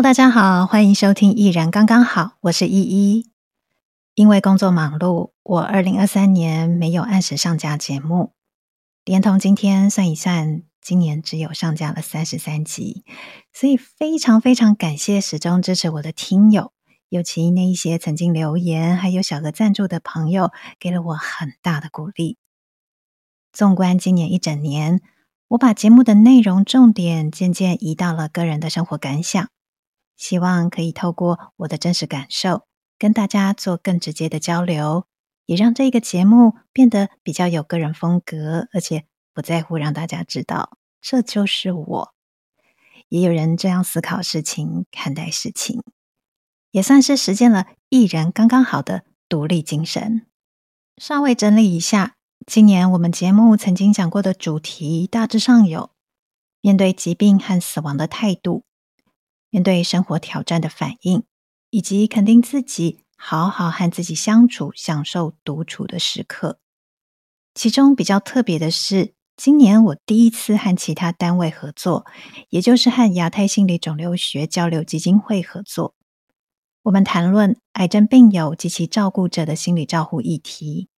大家好，欢迎收听《艺人刚刚好》，我是依依。因为工作忙碌，我二零二三年没有按时上架节目，连同今天算一算，今年只有上架了三十三集，所以非常非常感谢始终支持我的听友，尤其那一些曾经留言还有小额赞助的朋友，给了我很大的鼓励。纵观今年一整年，我把节目的内容重点渐渐移到了个人的生活感想。希望可以透过我的真实感受，跟大家做更直接的交流，也让这个节目变得比较有个人风格，而且不在乎让大家知道这就是我。也有人这样思考事情、看待事情，也算是实践了艺人刚刚好的独立精神。稍微整理一下，今年我们节目曾经讲过的主题，大致上有面对疾病和死亡的态度。面对生活挑战的反应，以及肯定自己，好好和自己相处，享受独处的时刻。其中比较特别的是，今年我第一次和其他单位合作，也就是和亚太心理肿瘤学交流基金会合作。我们谈论癌症病友及其照顾者的心理照护议题。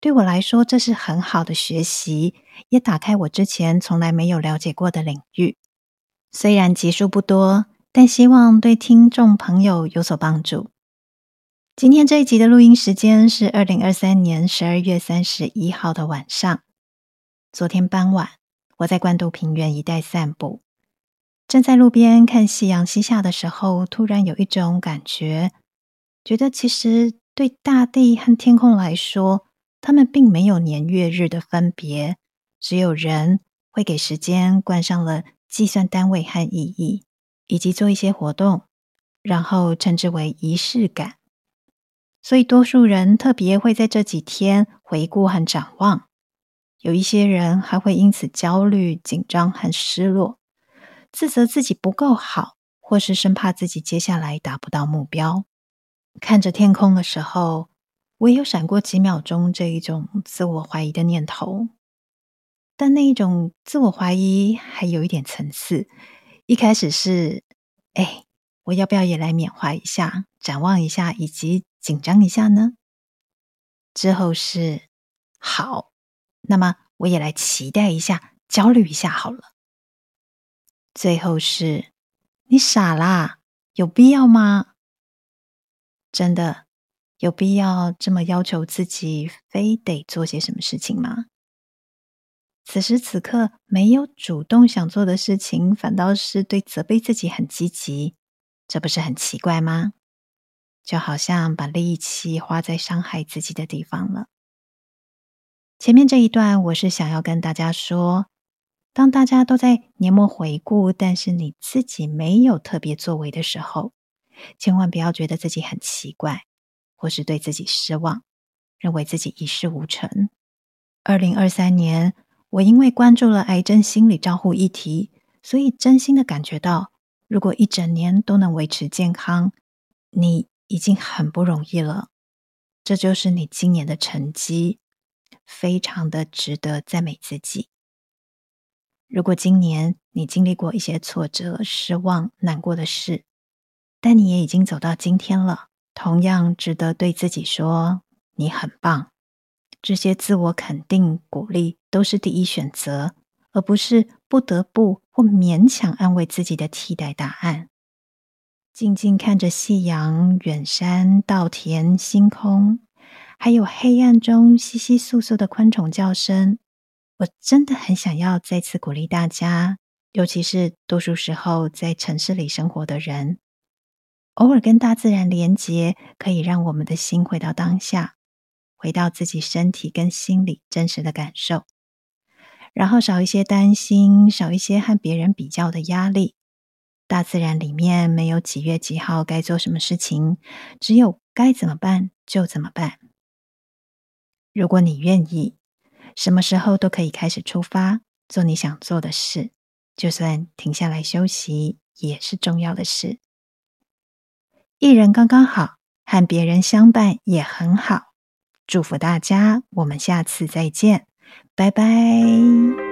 对我来说，这是很好的学习，也打开我之前从来没有了解过的领域。虽然集数不多。但希望对听众朋友有所帮助。今天这一集的录音时间是二零二三年十二月三十一号的晚上。昨天傍晚，我在关渡平原一带散步，正在路边看夕阳西下的时候，突然有一种感觉，觉得其实对大地和天空来说，他们并没有年月日的分别，只有人会给时间冠上了计算单位和意义。以及做一些活动，然后称之为仪式感。所以，多数人特别会在这几天回顾和展望。有一些人还会因此焦虑、紧张和失落，自责自己不够好，或是生怕自己接下来达不到目标。看着天空的时候，我也有闪过几秒钟这一种自我怀疑的念头，但那一种自我怀疑还有一点层次。一开始是，哎，我要不要也来缅怀一下、展望一下，以及紧张一下呢？之后是，好，那么我也来期待一下、焦虑一下好了。最后是，你傻啦，有必要吗？真的有必要这么要求自己，非得做些什么事情吗？此时此刻没有主动想做的事情，反倒是对责备自己很积极，这不是很奇怪吗？就好像把力气花在伤害自己的地方了。前面这一段，我是想要跟大家说，当大家都在年末回顾，但是你自己没有特别作为的时候，千万不要觉得自己很奇怪，或是对自己失望，认为自己一事无成。二零二三年。我因为关注了癌症心理照护议题，所以真心的感觉到，如果一整年都能维持健康，你已经很不容易了。这就是你今年的成绩，非常的值得赞美自己。如果今年你经历过一些挫折、失望、难过的事，但你也已经走到今天了，同样值得对自己说，你很棒。这些自我肯定、鼓励都是第一选择，而不是不得不或勉强安慰自己的替代答案。静静看着夕阳、远山、稻田、星空，还有黑暗中窸窸窣窣的昆虫叫声，我真的很想要再次鼓励大家，尤其是多数时候在城市里生活的人，偶尔跟大自然连结，可以让我们的心回到当下。回到自己身体跟心里真实的感受，然后少一些担心，少一些和别人比较的压力。大自然里面没有几月几号该做什么事情，只有该怎么办就怎么办。如果你愿意，什么时候都可以开始出发，做你想做的事。就算停下来休息，也是重要的事。一人刚刚好，和别人相伴也很好。祝福大家，我们下次再见，拜拜。